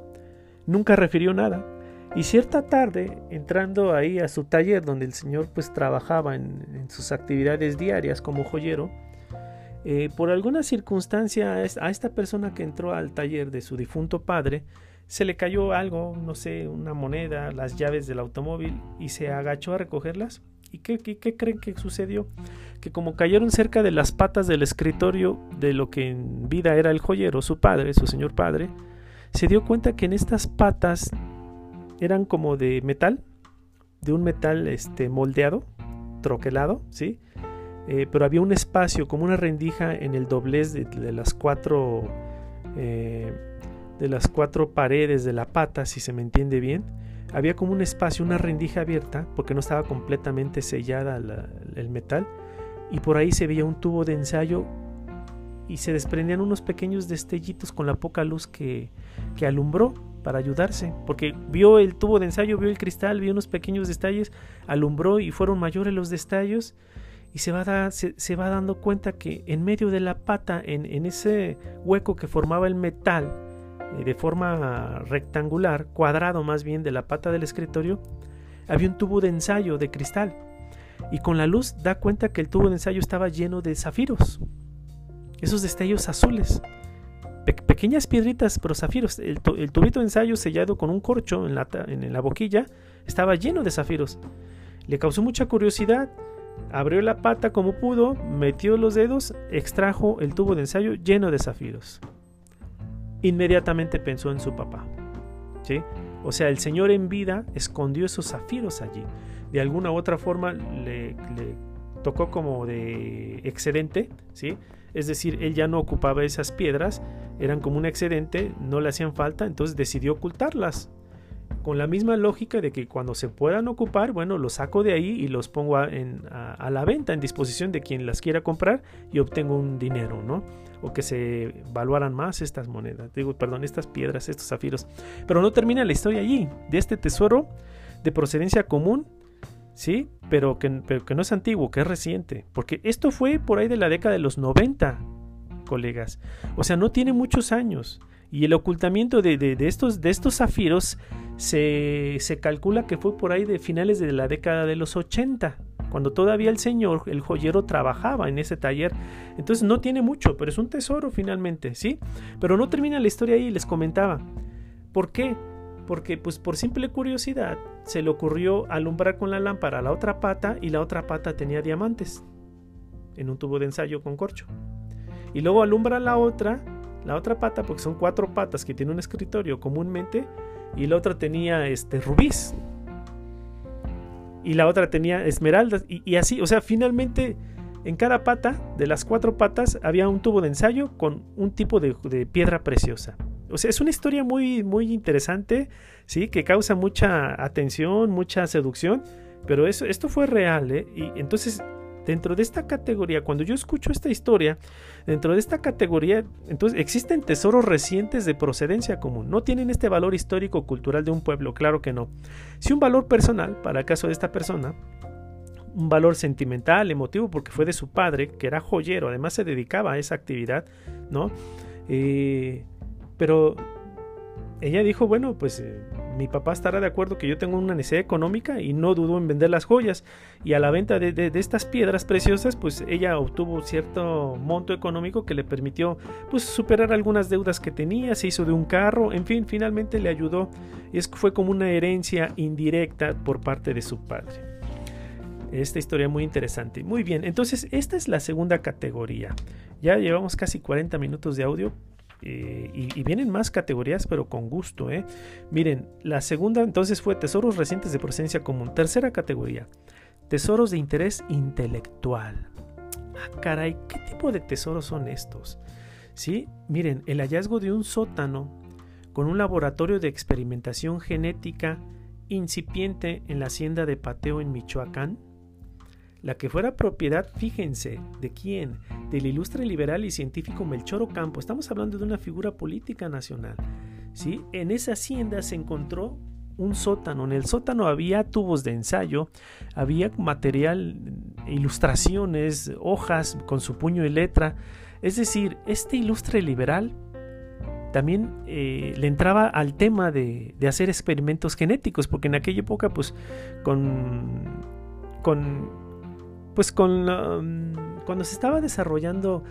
nunca refirió nada. Y cierta tarde, entrando ahí a su taller donde el señor pues trabajaba en, en sus actividades diarias como joyero, por alguna circunstancia a esta persona que entró al taller de su difunto padre, se le cayó algo, no sé, una moneda, las llaves del automóvil y se agachó a recogerlas. ¿Y qué, qué, creen que sucedió? Que como cayeron cerca de las patas del escritorio de lo que en vida era el joyero, su padre, su señor padre, se dio cuenta que en estas patas eran como de metal, de un metal este, moldeado, troquelado, ¿sí? Eh, pero había un espacio, como una rendija en el doblez de, las cuatro eh, de las cuatro paredes de la pata, si se me entiende bien, había como un espacio, una rendija abierta, porque no estaba completamente sellada el metal, y por ahí se veía un tubo de ensayo y se desprendían unos pequeños destellitos con la poca luz que, que alumbró para ayudarse, porque vio el tubo de ensayo, vio el cristal, vio unos pequeños detalles, alumbró y fueron mayores los destellos y se va, se, va dando cuenta que en medio de la pata, en, en ese hueco que formaba el metal, de forma rectangular, cuadrado más bien de la pata del escritorio, había un tubo de ensayo de cristal. Y con la luz da cuenta que el tubo de ensayo estaba lleno de zafiros. Esos destellos azules. pequeñas piedritas, pero zafiros. El, tubito de ensayo sellado con un corcho en la, en la boquilla estaba lleno de zafiros. Le causó mucha curiosidad Abrió la pata como pudo, metió los dedos, extrajo el tubo de ensayo lleno de zafiros. Inmediatamente pensó en su papá. ¿sí? O sea, el Señor en vida escondió esos zafiros allí. De alguna u otra forma le, tocó como de excedente, ¿sí? Es decir, él ya no ocupaba esas piedras, eran como un excedente, no le hacían falta, entonces decidió ocultarlas con la misma lógica de que cuando se puedan ocupar, bueno, los saco de ahí y los pongo a, la venta, en disposición de quien las quiera comprar y obtengo un dinero, ¿no? O que se valuaran más estas monedas, digo, perdón, estas piedras, estos zafiros. Pero no termina la historia allí, de este tesoro de procedencia común, ¿sí? Pero que, no es antiguo, que es reciente, porque esto fue por ahí de la década de los 90, colegas. O sea, no tiene muchos años. Y el ocultamiento de, estos, de estos zafiros se, calcula que fue por ahí de finales de la década de los 80, cuando todavía el señor, el joyero, trabajaba en ese taller. Entonces no tiene mucho, pero es un tesoro finalmente, ¿sí? Pero no termina la historia ahí, les comentaba. ¿Por qué? Porque pues por simple curiosidad se le ocurrió alumbrar con la lámpara la otra pata y la otra pata tenía diamantes en un tubo de ensayo con corcho. Y luego alumbra la otra la otra pata, porque son cuatro patas que tiene un escritorio comúnmente, y la otra tenía este rubíes. Y la otra tenía esmeraldas. Y, así, o sea, finalmente en cada pata de las cuatro patas había un tubo de ensayo con un tipo de, piedra preciosa. O sea, es una historia muy, muy interesante, ¿sí? Que causa mucha atención, mucha seducción. Pero eso, esto fue real, ¿eh? Y entonces Dentro de esta categoría, cuando yo escucho esta historia, dentro de esta categoría, entonces existen tesoros recientes de procedencia común. No tienen este valor histórico cultural de un pueblo, claro que no. Si un valor personal, para el caso de esta persona, un valor sentimental, emotivo, porque fue de su padre, que era joyero, además se dedicaba a esa actividad, ¿no? Eh, pero ella dijo, bueno, pues eh, mi papá estará de acuerdo que yo tengo una necesidad económica y no dudó en vender las joyas. Y a la venta de, estas piedras preciosas, pues ella obtuvo cierto monto económico que le permitió pues superar algunas deudas que tenía, se hizo de un carro, en fin, finalmente le ayudó. Es, fue como una herencia indirecta por parte de su padre. Esta historia muy interesante. Muy bien, entonces esta es la segunda categoría. Ya llevamos casi 40 minutos de audio, eh, y, vienen más categorías, pero con gusto. ¿eh? Miren, la segunda entonces fue tesoros recientes de procedencia común. Tercera categoría, tesoros de interés intelectual. Ah, caray, ¿qué tipo de tesoros son estos? Sí, miren, el hallazgo de un sótano con un laboratorio de experimentación genética incipiente en la hacienda de Pateo en Michoacán la que fuera propiedad, fíjense, ¿de quién? Del ilustre liberal y científico Melchor Ocampo. Estamos hablando de una figura política nacional. ¿sí? En esa hacienda se encontró un sótano. En el sótano había tubos de ensayo, había material, ilustraciones, hojas con su puño y letra. Es decir, este ilustre liberal también eh, le entraba al tema de, hacer experimentos genéticos, porque en aquella época, pues, con, con pues con cuando se estaba desarrollando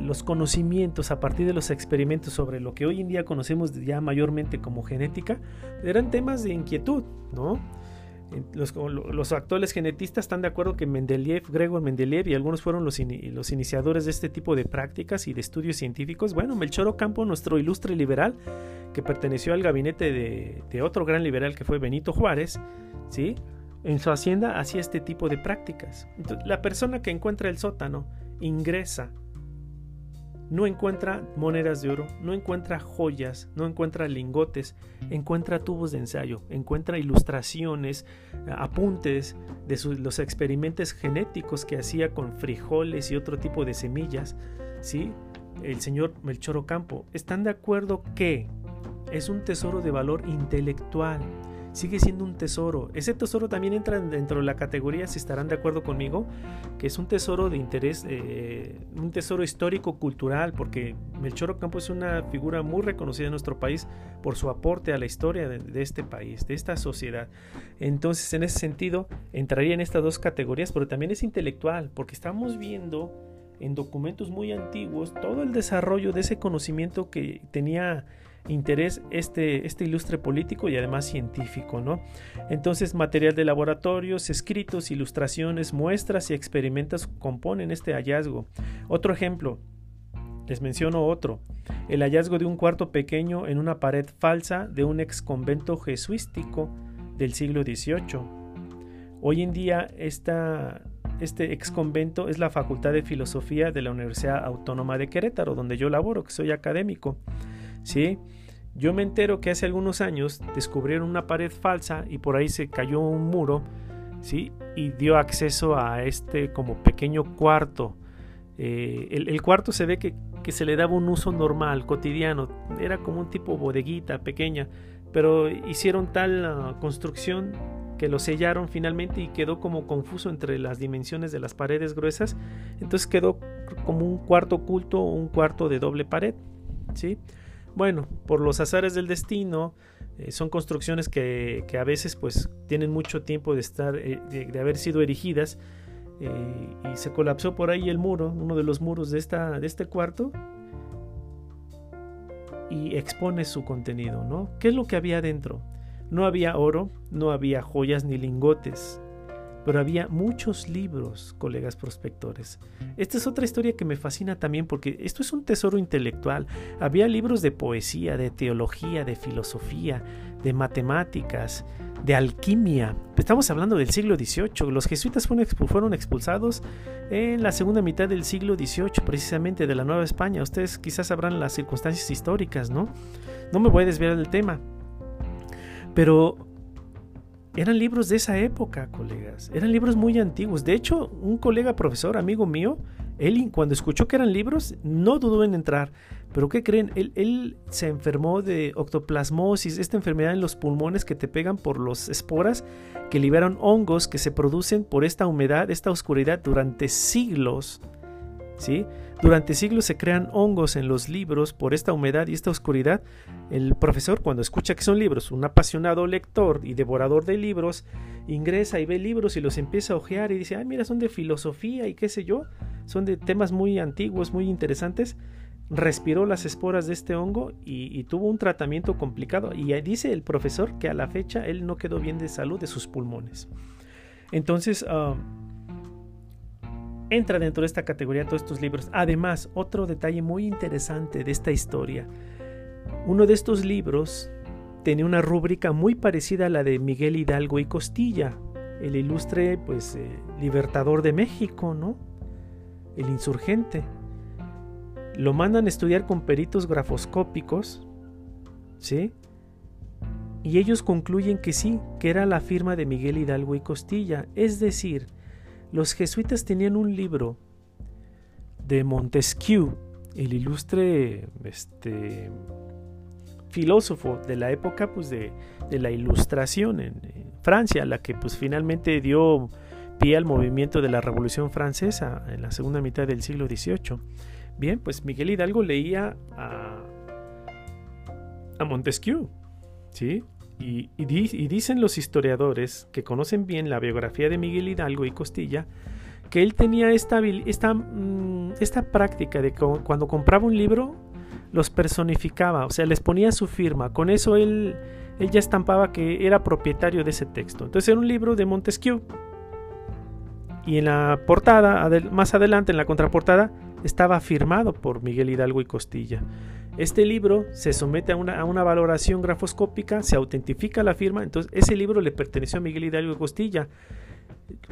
los conocimientos a partir de los experimentos sobre lo que hoy en día conocemos ya mayormente como genética, eran temas de inquietud, ¿no? Los, actuales genetistas están de acuerdo que Mendeleev, Gregor Mendeleev y algunos fueron los, los, iniciadores de este tipo de prácticas y de estudios científicos. Bueno, Melchor Ocampo, nuestro ilustre liberal, que perteneció al gabinete de, de otro gran liberal que fue Benito Juárez, ¿sí? En su hacienda hacía este tipo de prácticas. la persona que encuentra el sótano ingresa, no encuentra monedas de oro, no encuentra joyas, no encuentra lingotes, encuentra tubos de ensayo, encuentra ilustraciones, apuntes de los experimentos genéticos que hacía con frijoles y otro tipo de semillas. ¿sí? El señor Melchor Ocampo, ¿están de acuerdo que es un tesoro de valor intelectual? Sigue siendo un tesoro. Ese tesoro también entra dentro de la categoría, si estarán de acuerdo conmigo, que es un tesoro de interés, eh, un tesoro histórico-cultural, porque Melchor Ocampo es una figura muy reconocida en nuestro país por su aporte a la historia de, de este país, de esta sociedad. Entonces, en ese sentido, entraría en estas dos categorías, pero también es intelectual, porque estamos viendo en documentos muy antiguos todo el desarrollo de ese conocimiento que tenía interés este, este ilustre político y además científico, ¿no? Entonces, material de laboratorios, escritos, ilustraciones, muestras y experimentos componen este hallazgo. Otro ejemplo, les menciono otro, el hallazgo de un cuarto pequeño en una pared falsa de un ex convento jesuístico del siglo XVIII. Hoy en día este ex convento es la Facultad de Filosofía de la Universidad Autónoma de Querétaro, donde yo laboro, que soy académico. ¿Sí? Yo me entero que hace algunos años descubrieron una pared falsa y por ahí se cayó un muro, ¿sí? Y dio acceso a este como pequeño cuarto. Eh, el, cuarto se ve que, se le daba un uso normal, cotidiano. Era como un tipo bodeguita pequeña, pero hicieron tal ah, construcción que lo sellaron finalmente y quedó como confuso entre las dimensiones de las paredes gruesas. Entonces quedó como un cuarto oculto, un cuarto de doble pared, ¿sí? Bueno, por los azares del destino, eh, son construcciones que, a veces pues tienen mucho tiempo de estar, eh, de, haber sido erigidas eh, y se colapsó por ahí el muro, uno de los muros de, esta, de este cuarto y expone su contenido, ¿no? ¿Qué es lo que había dentro? No había oro, no había joyas ni lingotes, pero había muchos libros, colegas prospectores. Esta es otra historia que me fascina también porque esto es un tesoro intelectual. Había libros de poesía, de teología, de filosofía, de matemáticas, de alquimia. Estamos hablando del siglo XVIII. Los jesuitas fueron expulsados en la segunda mitad del siglo XVIII, precisamente de la Nueva España. Ustedes quizás sabrán las circunstancias históricas, ¿no? No me voy a desviar del tema. Pero eran libros de esa época, colegas. Eran libros muy antiguos. De hecho, un colega profesor, amigo mío, él cuando escuchó que eran libros, no dudó en entrar. Pero ¿qué creen? Él, él, se enfermó de octoplasmosis, esta enfermedad en los pulmones que te pegan por las esporas que liberan hongos que se producen por esta humedad, esta oscuridad durante siglos. ¿Sí? Durante siglos se crean hongos en los libros por esta humedad y esta oscuridad. El profesor, cuando escucha que son libros, un apasionado lector y devorador de libros, ingresa y ve libros y los empieza a ojear y dice, ay, mira, son de filosofía y qué sé yo, son de temas muy antiguos, muy interesantes. Respiró las esporas de este hongo y, tuvo un tratamiento complicado. Y dice el profesor que a la fecha él no quedó bien de salud de sus pulmones. Entonces, ah, entra dentro de esta categoría todos estos libros. Además, otro detalle muy interesante de esta historia, uno de estos libros tenía una rúbrica muy parecida a la de Miguel Hidalgo y Costilla, el ilustre pues eh, libertador de México, ¿no? El insurgente. Lo mandan a estudiar con peritos grafoscópicos, ¿sí? Y ellos concluyen que sí, que era la firma de Miguel Hidalgo y Costilla, es decir, los jesuitas tenían un libro de Montesquieu, el ilustre este, filósofo de la época pues, de, la ilustración en, Francia, la que pues, finalmente dio pie al movimiento de la Revolución Francesa en la segunda mitad del siglo XVIII. Bien, pues Miguel Hidalgo leía a, a Montesquieu, ¿sí? Y, dicen los historiadores que conocen bien la biografía de Miguel Hidalgo y Costilla, que él tenía esta, esta, mm, esta práctica de que cuando compraba un libro, los personificaba, o sea, les ponía su firma. Con eso él, él ya estampaba que era propietario de ese texto. Entonces era un libro de Montesquieu. Y en la portada, más adelante, en la contraportada, estaba firmado por Miguel Hidalgo y Costilla. Este libro se somete a una, valoración grafoscópica, se autentifica la firma, entonces ese libro le perteneció a Miguel Hidalgo Costilla.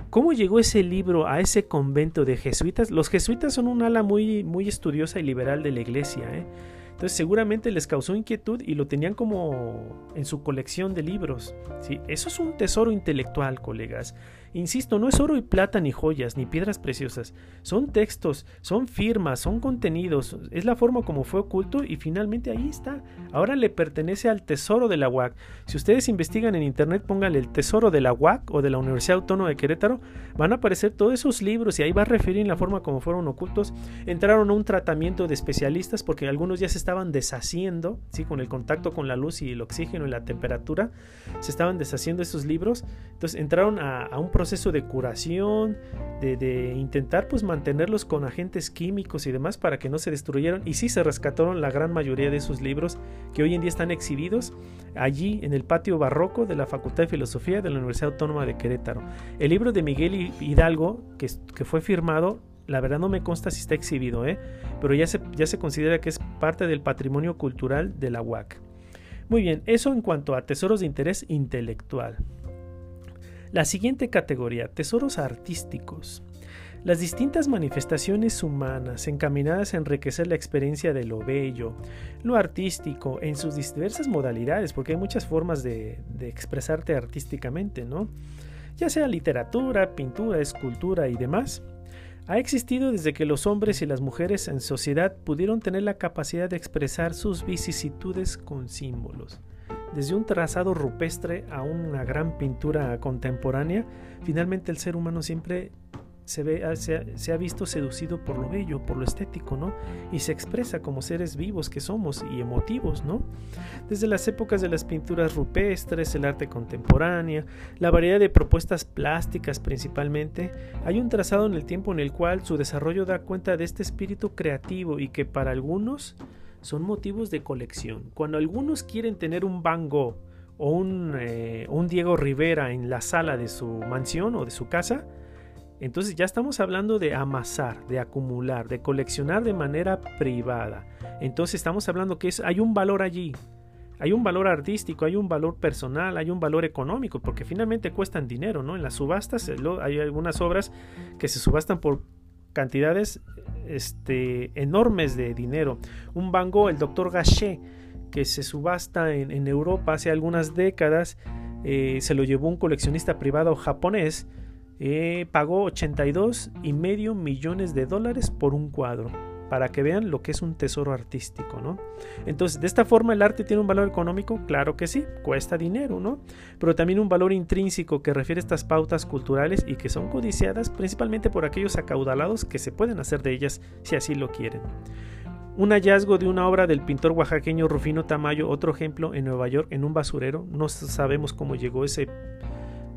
¿Cómo llegó ese libro a ese convento de jesuitas? Los jesuitas son un ala muy, muy estudiosa y liberal de la iglesia. ¿eh? Entonces seguramente les causó inquietud y lo tenían como en su colección de libros. ¿sí? Eso es un tesoro intelectual, colegas. Insisto, no es oro y plata ni joyas ni piedras preciosas. Son textos, son firmas, son contenidos. Es la forma como fue oculto y finalmente ahí está. Ahora le pertenece al tesoro de la UAC. Si ustedes investigan en internet, pónganle el tesoro de la UAC o de la Universidad Autónoma de Querétaro, van a aparecer todos esos libros y ahí va a referir en la forma como fueron ocultos. Entraron a un tratamiento de especialistas porque algunos ya se estaban deshaciendo, ¿sí? con el contacto con la luz y el oxígeno y la temperatura, se estaban deshaciendo esos libros. Entonces entraron a, a un proceso de curación, de, intentar pues mantenerlos con agentes químicos y demás para que no se destruyeran. Y sí se rescataron la gran mayoría de esos libros que hoy en día están exhibidos allí en el patio barroco de la Facultad de Filosofía de la Universidad Autónoma de Querétaro. El libro de Miguel Hidalgo, que, que fue firmado, la verdad no me consta si está exhibido, ¿eh? pero ya se, ya se considera que es parte del patrimonio cultural de la UAC. Muy bien, eso en cuanto a tesoros de interés intelectual. La siguiente categoría, tesoros artísticos. Las distintas manifestaciones humanas encaminadas a enriquecer la experiencia de lo bello, lo artístico, en sus diversas modalidades, porque hay muchas formas de, expresarte artísticamente, ¿no? Ya sea literatura, pintura, escultura y demás, ha existido desde que los hombres y las mujeres en sociedad pudieron tener la capacidad de expresar sus vicisitudes con símbolos. Desde un trazado rupestre a una gran pintura contemporánea, finalmente el ser humano siempre se, ve, ah, se, ha, visto seducido por lo bello, por lo estético, ¿no? Y se expresa como seres vivos que somos y emotivos, ¿no? Desde las épocas de las pinturas rupestres, el arte contemporáneo, la variedad de propuestas plásticas principalmente, hay un trazado en el tiempo en el cual su desarrollo da cuenta de este espíritu creativo y que para algunos son motivos de colección. Cuando algunos quieren tener un Van Gogh o un, eh, un, Diego Rivera en la sala de su mansión o de su casa, entonces ya estamos hablando de amasar, de acumular, de coleccionar de manera privada. Entonces estamos hablando que hay un valor allí. Hay un valor artístico, hay un valor personal, hay un valor económico, porque finalmente cuestan dinero, ¿no? En las subastas hay algunas obras que se subastan por cantidades este, enormes de dinero. Un Van el doctor Gachet, que se subasta en, Europa hace algunas décadas, eh, se lo llevó un coleccionista privado japonés, eh, pagó 82 y medio millones de dólares por un cuadro para que vean lo que es un tesoro artístico, ¿no? Entonces, de esta forma el arte tiene un valor económico, claro que sí, cuesta dinero, ¿no? Pero también un valor intrínseco que refiere a estas pautas culturales y que son codiciadas principalmente por aquellos acaudalados que se pueden hacer de ellas si así lo quieren. Un hallazgo de una obra del pintor oaxaqueño Rufino Tamayo, otro ejemplo en Nueva York, en un basurero. No sabemos cómo llegó ese,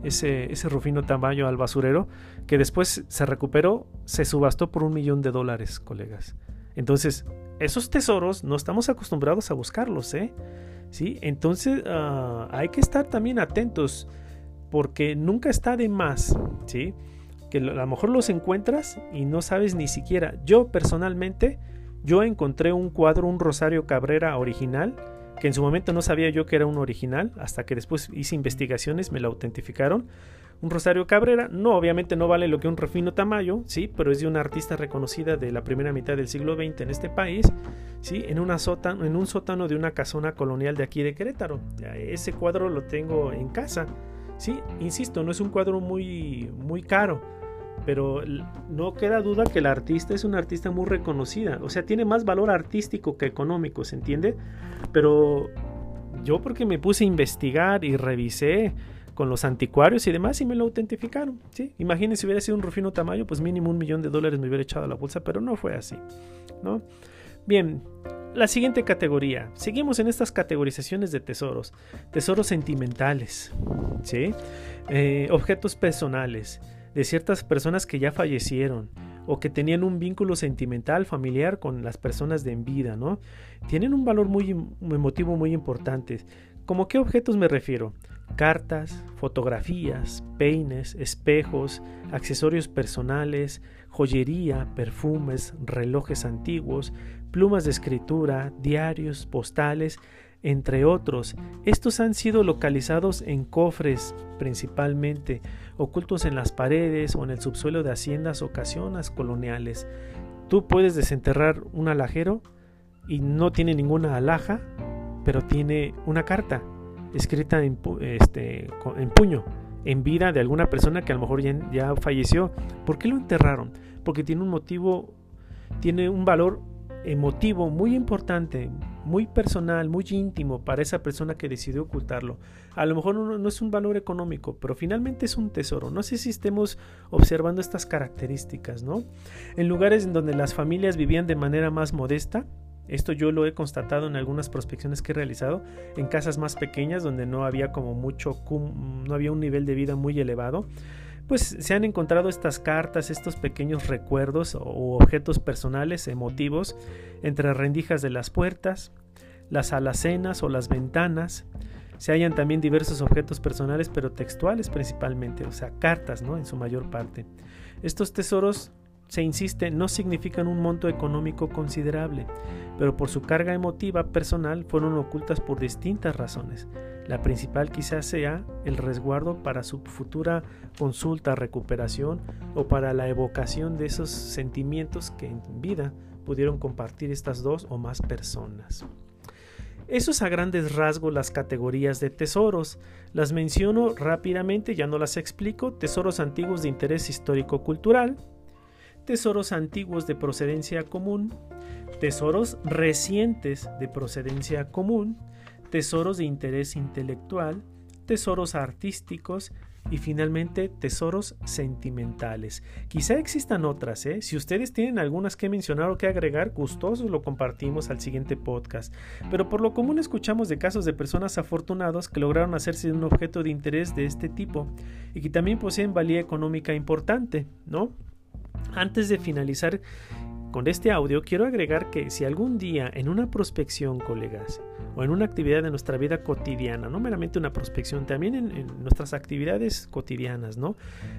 ese, ese Rufino Tamayo al basurero, que después se recuperó, se subastó por un millón de dólares, colegas. Entonces, esos tesoros no estamos acostumbrados a buscarlos, ¿eh? ¿Sí? Entonces, ah, hay que estar también atentos, porque nunca está de más, ¿sí? Que a lo mejor los encuentras y no sabes ni siquiera. Yo personalmente, yo encontré un cuadro, un Rosario Cabrera original, que en su momento no sabía yo que era un original, hasta que después hice investigaciones, me lo autentificaron un Rosario Cabrera, no, obviamente no vale lo que un Refino Tamayo, sí, pero es de una artista reconocida de la primera mitad del siglo XX en este país, sí, en, sótano, en un sótano de una casona colonial de aquí de Querétaro. Ese cuadro lo tengo en casa, sí, insisto, no es un cuadro muy, muy caro, pero no queda duda que el artista es una artista muy reconocida, o sea, tiene más valor artístico que económico, ¿se entiende? Pero yo porque me puse a investigar y revisé, con los anticuarios y demás y me lo autentificaron. ¿sí? Imagínense si hubiera sido un Rufino Tamayo, pues mínimo un millón de dólares me hubiera echado a la bolsa, pero no fue así. ¿no? Bien, la siguiente categoría. Seguimos en estas categorizaciones de tesoros. Tesoros sentimentales, ¿sí? Eh, objetos personales de ciertas personas que ya fallecieron o que tenían un vínculo sentimental familiar con las personas de en vida, ¿no? Tienen un valor muy emotivo muy importante. ¿Cómo qué objetos me refiero? cartas, fotografías, peines, espejos, accesorios personales, joyería, perfumes, relojes antiguos, plumas de escritura, diarios, postales, entre otros. Estos han sido localizados en cofres principalmente, ocultos en las paredes o en el subsuelo de haciendas o casionas coloniales. Tú puedes desenterrar un alajero y no tiene ninguna alhaja, pero tiene una carta escrita en, este, puño. en vida de alguna persona que a lo mejor ya, falleció. ¿Por qué lo enterraron? Porque tiene un motivo, tiene un valor emotivo muy importante, muy personal, muy íntimo para esa persona que decidió ocultarlo. A lo mejor no, es un valor económico, pero finalmente es un tesoro. No sé si estemos observando estas características, ¿no? En lugares en donde las familias vivían de manera más modesta, esto yo lo he constatado en algunas prospecciones que he realizado en casas más pequeñas donde no había como mucho, no había un nivel de vida muy elevado. Pues se han encontrado estas cartas, estos pequeños recuerdos o objetos personales, emotivos, entre rendijas de las puertas, las alacenas o las ventanas. Se hallan también diversos objetos personales, pero textuales principalmente, o sea, cartas, ¿no? En su mayor parte. Estos tesoros se insiste, no significan un monto económico considerable, pero por su carga emotiva personal fueron ocultas por distintas razones. La principal quizás sea el resguardo para su futura consulta, recuperación o para la evocación de esos sentimientos que en vida pudieron compartir estas dos o más personas. Eso es a grandes rasgos las categorías de tesoros. Las menciono rápidamente, ya no las explico. Tesoros antiguos de interés histórico-cultural, tesoros antiguos de procedencia común, tesoros recientes de procedencia común, tesoros de interés intelectual, tesoros artísticos y finalmente tesoros sentimentales. Quizá existan otras, ¿eh? si ustedes tienen algunas que mencionar o que agregar, gustosos lo compartimos al siguiente podcast. Pero por lo común escuchamos de casos de personas afortunados que lograron hacerse un objeto de interés de este tipo y que también poseen valía económica importante, ¿no? Antes de finalizar con este audio, quiero agregar que si algún día en una prospección, colegas, o en una actividad de nuestra vida cotidiana, no meramente una prospección, también en, nuestras actividades cotidianas, ¿no?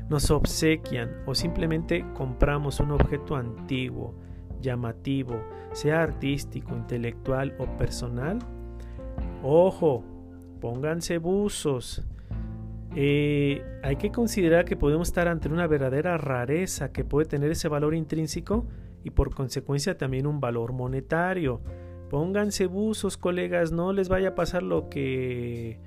Nos obsequian o simplemente compramos un objeto antiguo, llamativo, sea artístico, intelectual o personal, ojo, pónganse buzos, eh, hay que considerar que podemos estar ante una verdadera rareza que puede tener ese valor intrínseco y por consecuencia también un valor monetario. Pónganse buzos, colegas, no les vaya a pasar lo que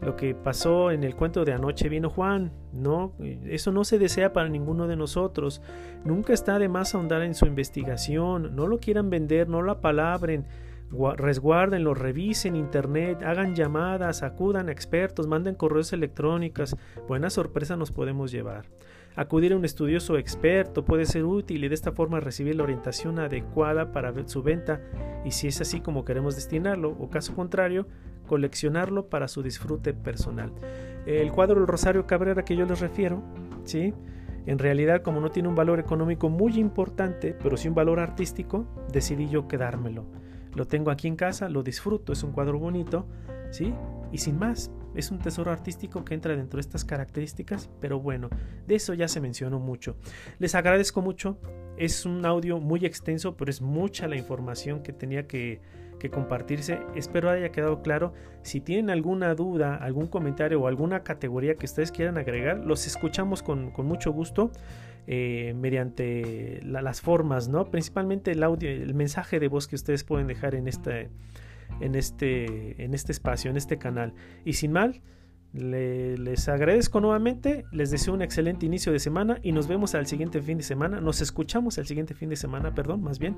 lo que pasó en el cuento de anoche vino Juan, no, eso no se desea para ninguno de nosotros. Nunca está de más ahondar en su investigación, no lo quieran vender, no lo apalabren resguárdenlo, revisen internet, hagan llamadas, acudan a expertos, manden correos electrónicos. Buena sorpresa nos podemos llevar. Acudir a un estudioso experto puede ser útil y de esta forma recibir la orientación adecuada para su venta y si es así como queremos destinarlo o caso contrario, coleccionarlo para su disfrute personal. El cuadro del Rosario Cabrera que yo les refiero, ¿sí? En realidad, como no tiene un valor económico muy importante, pero sí un valor artístico, decidí yo quedármelo. Lo tengo aquí en casa, lo disfruto, es un cuadro bonito, ¿sí? Y sin más, es un tesoro artístico que entra dentro de estas características, pero bueno, de eso ya se mencionó mucho. Les agradezco mucho, es un audio muy extenso, pero es mucha la información que tenía que, que compartirse. Espero haya quedado claro. Si tienen alguna duda, algún comentario o alguna categoría que ustedes quieran agregar, los escuchamos con, con mucho gusto. Eh, mediante las formas, ¿no? Principalmente el audio, el mensaje de voz que ustedes pueden dejar en este, en este, en este espacio, en este canal. Y sin mal, les agradezco nuevamente, les deseo un excelente inicio de semana y nos vemos al siguiente fin de semana. Nos escuchamos al siguiente fin de semana, perdón, más bien,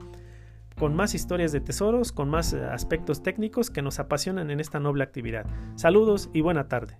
con más historias de tesoros, con más aspectos técnicos que nos apasionan en esta noble actividad. Saludos y buena tarde.